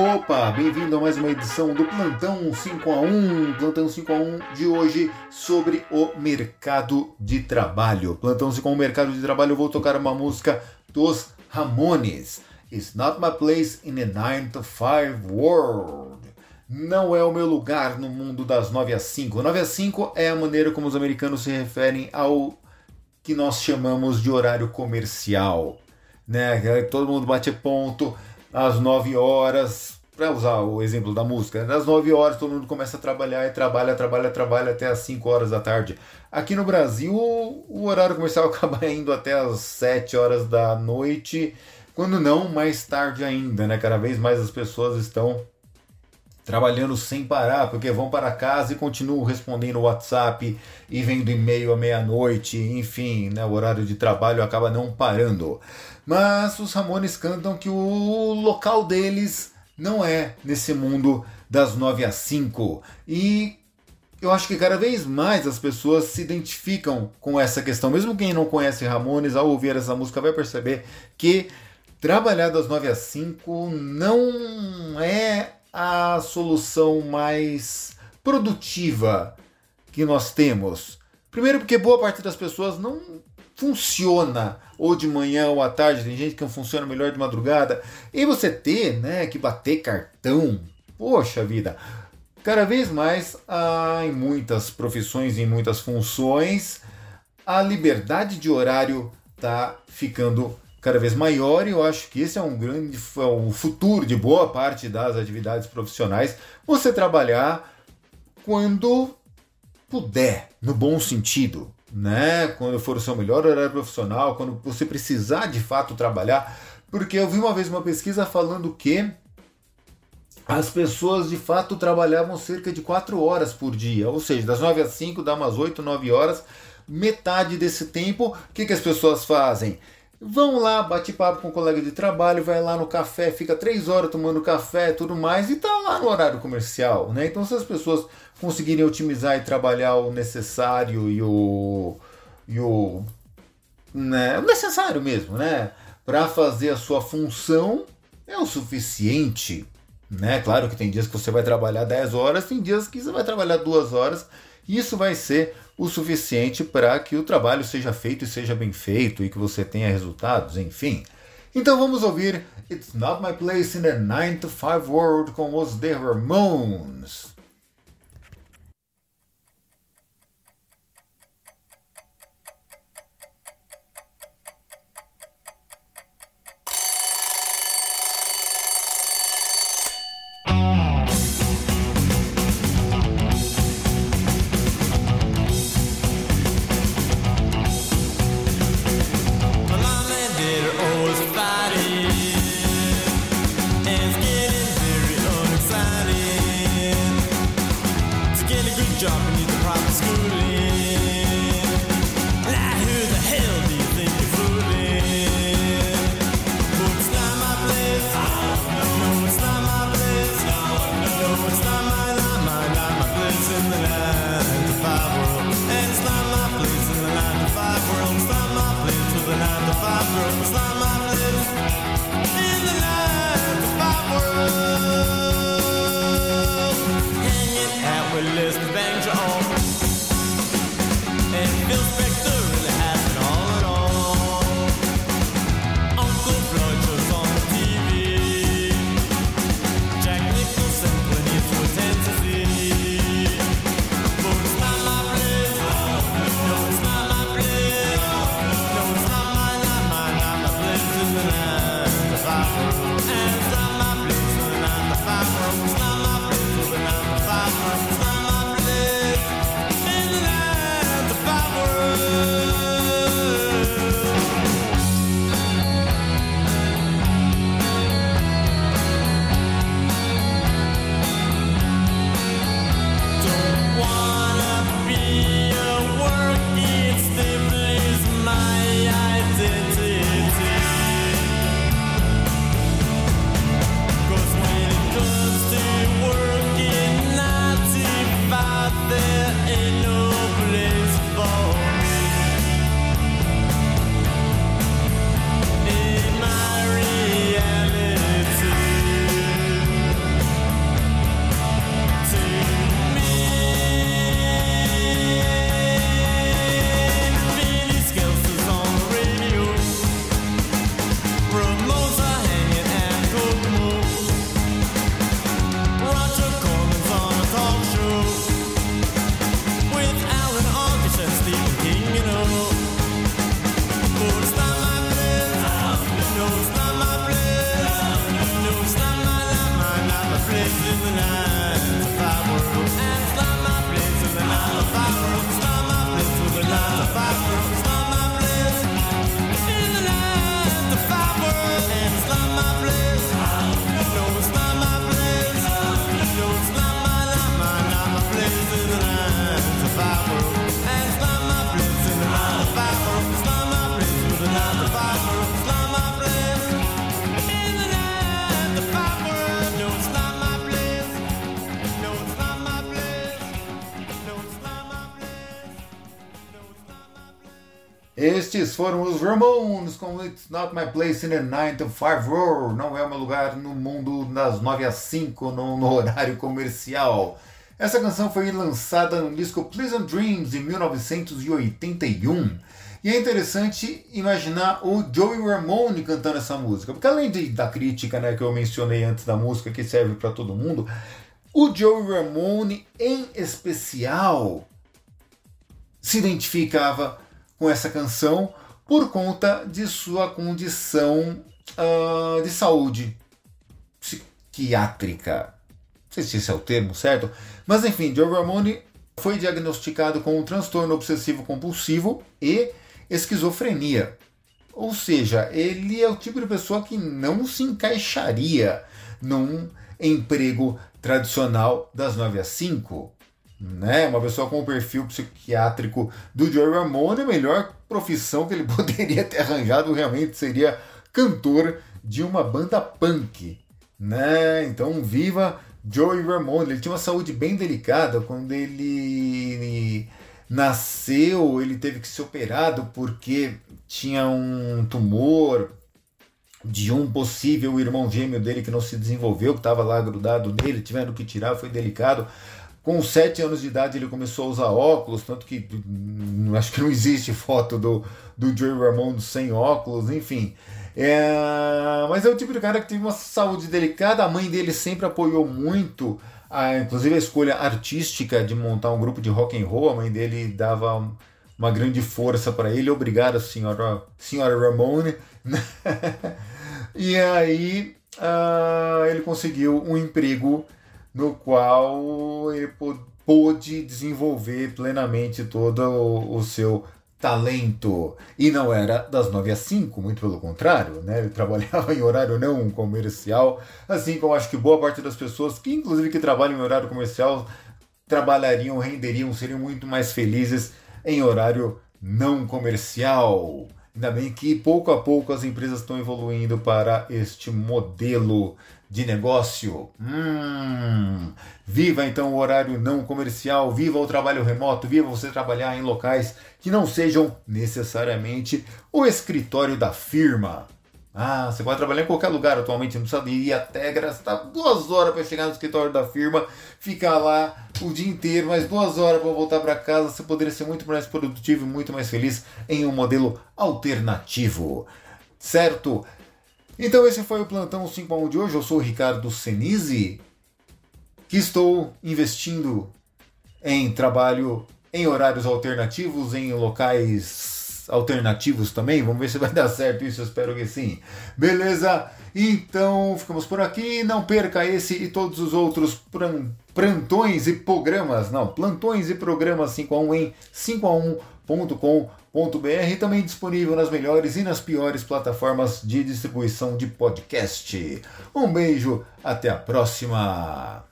Opa, bem-vindo a mais uma edição do Plantão 5 a 1, Plantão 5 a 1 de hoje sobre o mercado de trabalho. Plantão 5 a 1 mercado de trabalho, eu vou tocar uma música dos Ramones. It's not my place in a 9 to 5 world. Não é o meu lugar no mundo das 9 às 5. 9 às 5 é a maneira como os americanos se referem ao que nós chamamos de horário comercial. Né? Todo mundo bate ponto às 9 horas, para usar o exemplo da música, às 9 horas todo mundo começa a trabalhar e trabalha, trabalha, trabalha até às 5 horas da tarde. Aqui no Brasil, o horário comercial acaba indo até às 7 horas da noite, quando não mais tarde ainda, né? Cada vez mais as pessoas estão trabalhando sem parar, porque vão para casa e continuam respondendo WhatsApp e vendo e-mail à meia-noite, enfim, né, o horário de trabalho acaba não parando. Mas os Ramones cantam que o local deles não é nesse mundo das 9 às 5. E eu acho que cada vez mais as pessoas se identificam com essa questão. Mesmo quem não conhece Ramones, ao ouvir essa música, vai perceber que trabalhar das 9 às 5 não é a solução mais produtiva que nós temos. Primeiro, porque boa parte das pessoas não funciona ou de manhã ou à tarde, tem gente que não funciona melhor de madrugada. E você ter né, que bater cartão, poxa vida, cada vez mais ah, em muitas profissões, em muitas funções, a liberdade de horário está ficando cada vez maior e eu acho que esse é um grande é um futuro de boa parte das atividades profissionais. Você trabalhar quando puder, no bom sentido né? Quando for o seu melhor horário profissional, quando você precisar de fato trabalhar. Porque eu vi uma vez uma pesquisa falando que as pessoas de fato trabalhavam cerca de 4 horas por dia, ou seja, das 9 às 5 dá umas 8, 9 horas. Metade desse tempo, o que, que as pessoas fazem? Vão lá, bate papo com um colega de trabalho, vai lá no café, fica três horas tomando café tudo mais, e tá lá no horário comercial, né? Então se as pessoas conseguirem otimizar e trabalhar o necessário e o, e o, né, o necessário mesmo, né? Para fazer a sua função é o suficiente, né? Claro que tem dias que você vai trabalhar 10 horas, tem dias que você vai trabalhar 2 horas, e isso vai ser o suficiente para que o trabalho seja feito e seja bem feito e que você tenha resultados, enfim. Então vamos ouvir It's Not My Place in the 9 to 5 World com os The Ramones. feels better. Estes foram os Ramones com It's Not My Place in the 9 to 5 Roar. Não é o meu lugar no mundo das 9 às 5 no, no horário comercial. Essa canção foi lançada no disco Pleasant Dreams em 1981. E é interessante imaginar o Joey Ramone cantando essa música, porque além de, da crítica né, que eu mencionei antes da música, que serve para todo mundo, o Joey Ramone, em especial, se identificava com essa canção por conta de sua condição uh, de saúde psiquiátrica. Não sei se esse é o termo certo, mas enfim, Joe Ramone foi diagnosticado com um transtorno obsessivo compulsivo e esquizofrenia. Ou seja, ele é o tipo de pessoa que não se encaixaria num emprego tradicional das 9 às 5 né? Uma pessoa com o perfil psiquiátrico do Joey Ramone, a melhor profissão que ele poderia ter arranjado realmente seria cantor de uma banda punk, né? Então, viva Joey Ramone. Ele tinha uma saúde bem delicada quando ele nasceu, ele teve que ser operado porque tinha um tumor de um possível irmão gêmeo dele que não se desenvolveu, que estava lá grudado nele, tiveram que tirar, foi delicado. Com sete anos de idade ele começou a usar óculos, tanto que hum, acho que não existe foto do, do Joey Ramone sem óculos, enfim. É, mas é o tipo de cara que teve uma saúde delicada, a mãe dele sempre apoiou muito, a, inclusive a escolha artística de montar um grupo de rock and roll, a mãe dele dava uma grande força para ele, obrigado senhora, senhora Ramone. e aí uh, ele conseguiu um emprego no qual ele pôde desenvolver plenamente todo o, seu talento. E não era das 9 às 5, muito pelo contrário, né? Ele trabalhava em horário não comercial, assim como acho que boa parte das pessoas que inclusive que trabalham em horário comercial trabalhariam, renderiam, seriam muito mais felizes em horário não comercial. Ainda bem que pouco a pouco as empresas estão evoluindo para este modelo de negócio. Hum, viva então o horário não comercial, viva o trabalho remoto, viva você trabalhar em locais que não sejam necessariamente o escritório da firma. Ah, você pode trabalhar em qualquer lugar atualmente, não precisa ir até gastar duas horas para chegar no escritório da firma, ficar lá o dia inteiro, mais duas horas para voltar para casa. Você poderia ser muito mais produtivo e muito mais feliz em um modelo alternativo. Certo? Então esse foi o Plantão 5 a 1 de hoje. Eu sou o Ricardo Senise, que estou investindo em trabalho em horários alternativos, em locais alternativos também. Vamos ver se vai dar certo isso, eu espero que sim. Beleza? Então ficamos por aqui. Não perca esse e todos os outros plantões e programas. Não, plantões e programas 5 a 1 em 5a1.com.br www.radiofobia.com.br também disponível nas melhores e nas piores plataformas de distribuição de podcast. Um beijo, até a próxima!